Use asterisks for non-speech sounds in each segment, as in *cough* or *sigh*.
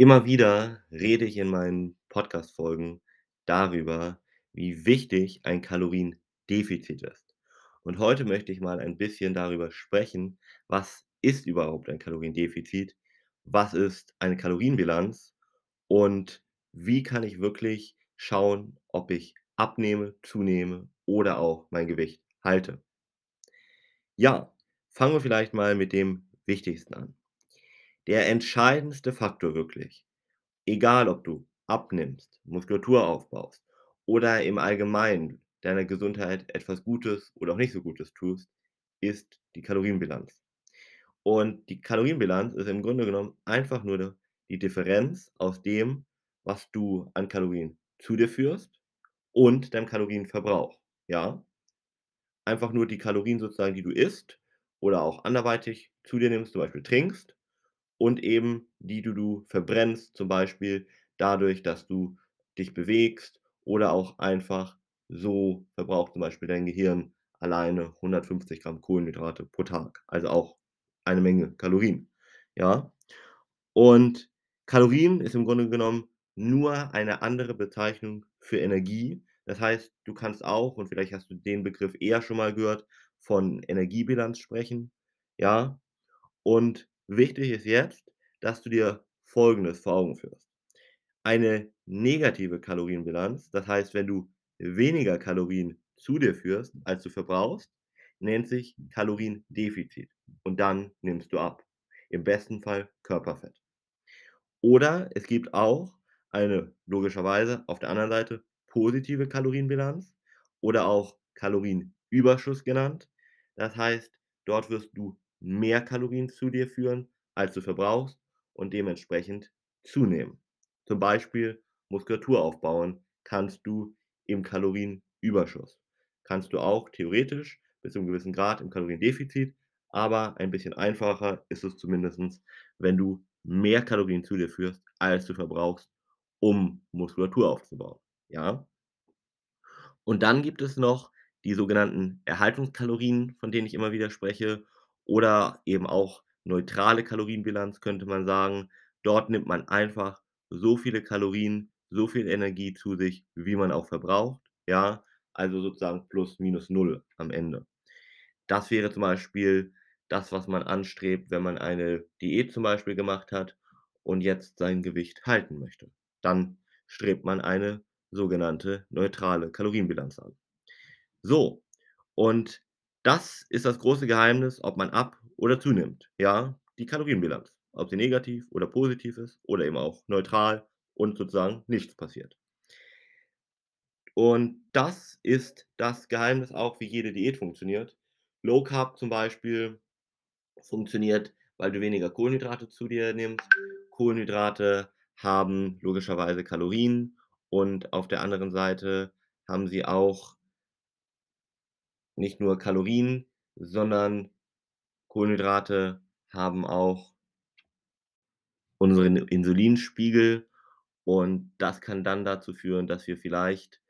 Immer wieder rede ich in meinen Podcast-Folgen darüber, wie wichtig ein Kaloriendefizit ist. Und heute möchte ich mal ein bisschen darüber sprechen, was ist überhaupt ein Kaloriendefizit? Was ist eine Kalorienbilanz? Und wie kann ich wirklich schauen, ob ich abnehme, zunehme oder auch mein Gewicht halte? Ja, fangen wir vielleicht mal mit dem Wichtigsten an. Der entscheidendste Faktor wirklich, egal ob du abnimmst, Muskulatur aufbaust oder im Allgemeinen deiner Gesundheit etwas Gutes oder auch nicht so Gutes tust, ist die Kalorienbilanz. Und die Kalorienbilanz ist im Grunde genommen einfach nur die Differenz aus dem, was du an Kalorien zu dir führst und deinem Kalorienverbrauch, ja? Einfach nur die Kalorien sozusagen, die du isst oder auch anderweitig zu dir nimmst, zum Beispiel trinkst und eben die, die du verbrennst, zum Beispiel dadurch, dass du dich bewegst oder auch einfach so verbraucht zum Beispiel dein Gehirn alleine 150 Gramm Kohlenhydrate pro Tag, also auch eine Menge Kalorien, ja? Und Kalorien ist im Grunde genommen nur eine andere Bezeichnung für Energie. Das heißt, du kannst auch, und vielleicht hast du den Begriff eher schon mal gehört, von Energiebilanz sprechen, ja? Und wichtig ist jetzt, dass du dir Folgendes vor Augen führst. Eine negative Kalorienbilanz, das heißt, wenn du weniger Kalorien zu dir führst, als du verbrauchst, nennt sich Kaloriendefizit und dann nimmst du ab. Im besten Fall Körperfett. Oder es gibt auch eine logischerweise auf der anderen Seite positive Kalorienbilanz oder auch Kalorienüberschuss genannt. Das heißt, dort wirst du mehr Kalorien zu dir führen, als du verbrauchst und dementsprechend zunehmen. Zum Beispiel Muskulatur aufbauen kannst du im Kalorienüberschuss. Kannst du auch theoretisch bis zu einem gewissen Grad im Kaloriendefizit, aber ein bisschen einfacher ist es zumindest, wenn du mehr Kalorien zu dir führst, als du verbrauchst, um Muskulatur aufzubauen, ja? Und dann gibt es noch die sogenannten Erhaltungskalorien, von denen ich immer wieder spreche, oder eben auch neutrale Kalorienbilanz könnte man sagen. Dort nimmt man einfach so viele Kalorien, so viel Energie zu sich, wie man auch verbraucht, ja? Also sozusagen plus minus null am Ende. Das wäre zum Beispiel das, was man anstrebt, wenn man eine Diät zum Beispiel gemacht hat und jetzt sein Gewicht halten möchte. Dann strebt man eine sogenannte neutrale Kalorienbilanz an. So, und das ist das große Geheimnis, ob man ab oder zunimmt, ja, die Kalorienbilanz. Ob sie negativ oder positiv ist oder eben auch neutral und sozusagen nichts passiert. Und das ist das Geheimnis auch, wie jede Diät funktioniert. Low Carb zum Beispiel funktioniert, weil du weniger Kohlenhydrate zu dir nimmst. Kohlenhydrate haben logischerweise Kalorien und auf der anderen Seite haben sie auch nicht nur Kalorien, sondern Kohlenhydrate haben auch unseren Insulinspiegel und das kann dann dazu führen, dass wir vielleicht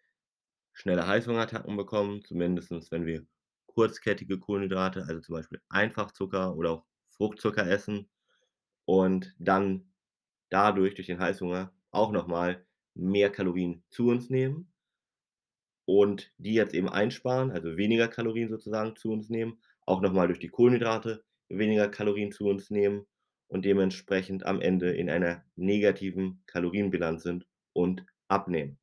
schnelle Heißhungerattacken bekommen, zumindest wenn wir kurzkettige Kohlenhydrate, also zum Beispiel Einfachzucker oder auch Fruchtzucker essen und dann dadurch durch den Heißhunger auch nochmal mehr Kalorien zu uns nehmen und die jetzt eben einsparen, also weniger Kalorien sozusagen zu uns nehmen, auch nochmal durch die Kohlenhydrate weniger Kalorien zu uns nehmen und dementsprechend am Ende in einer negativen Kalorienbilanz sind und abnehmen.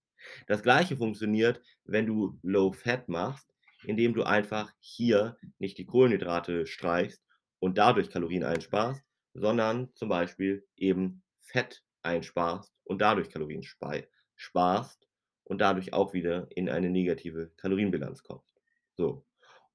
Das gleiche funktioniert, wenn du Low Fat machst, indem du einfach hier nicht die Kohlenhydrate streichst und dadurch Kalorien einsparst, sondern zum Beispiel eben Fett einsparst und dadurch Kalorien sparst und dadurch auch wieder in eine negative Kalorienbilanz kommst. So.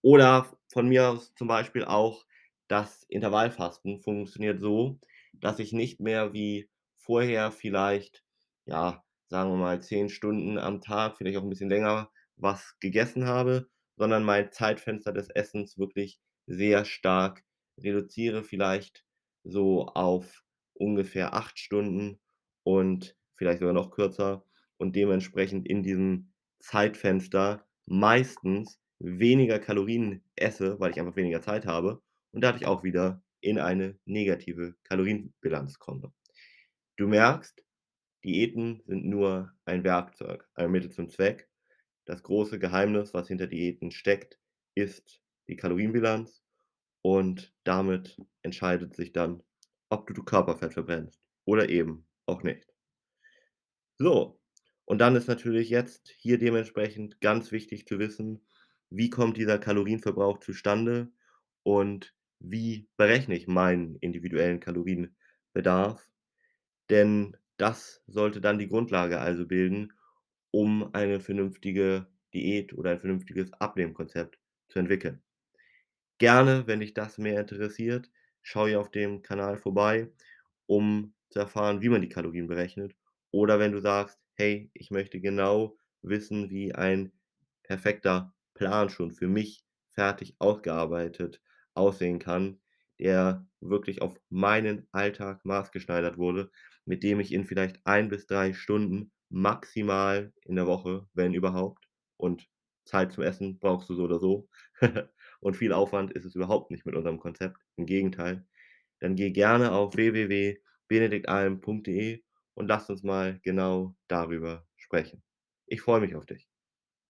Oder von mir aus zum Beispiel auch das Intervallfasten funktioniert so, dass ich nicht mehr wie vorher vielleicht, ja, sagen wir mal 10 Stunden am Tag, vielleicht auch ein bisschen länger was gegessen habe, sondern mein Zeitfenster des Essens wirklich sehr stark reduziere, vielleicht so auf ungefähr 8 Stunden und vielleicht sogar noch kürzer und dementsprechend in diesem Zeitfenster meistens weniger Kalorien esse, weil ich einfach weniger Zeit habe und dadurch auch wieder in eine negative Kalorienbilanz komme. Du merkst, Diäten sind nur ein Werkzeug, ein Mittel zum Zweck. Das große Geheimnis, was hinter Diäten steckt, ist die Kalorienbilanz und damit entscheidet sich dann, ob du Körperfett verbrennst oder eben auch nicht. So, und dann ist natürlich jetzt hier dementsprechend ganz wichtig zu wissen, wie kommt dieser Kalorienverbrauch zustande und wie berechne ich meinen individuellen Kalorienbedarf? Denn das sollte dann die Grundlage also bilden, um eine vernünftige Diät oder ein vernünftiges Abnehmkonzept zu entwickeln. Gerne, wenn dich das mehr interessiert, schau hier auf dem Kanal vorbei, um zu erfahren, wie man die Kalorien berechnet. Oder wenn du sagst: „Hey, ich möchte genau wissen, wie ein perfekter Plan schon für mich fertig ausgearbeitet aussehen kann, der wirklich auf meinen Alltag maßgeschneidert wurde, mit dem ich in vielleicht 1 bis 3 Stunden maximal in der Woche, wenn überhaupt und Zeit zum Essen brauchst du so oder so *laughs* und viel Aufwand ist es überhaupt nicht mit unserem Konzept, im Gegenteil. Dann geh gerne auf www.benediktalm.de und lass uns mal genau darüber sprechen. Ich freue mich auf dich.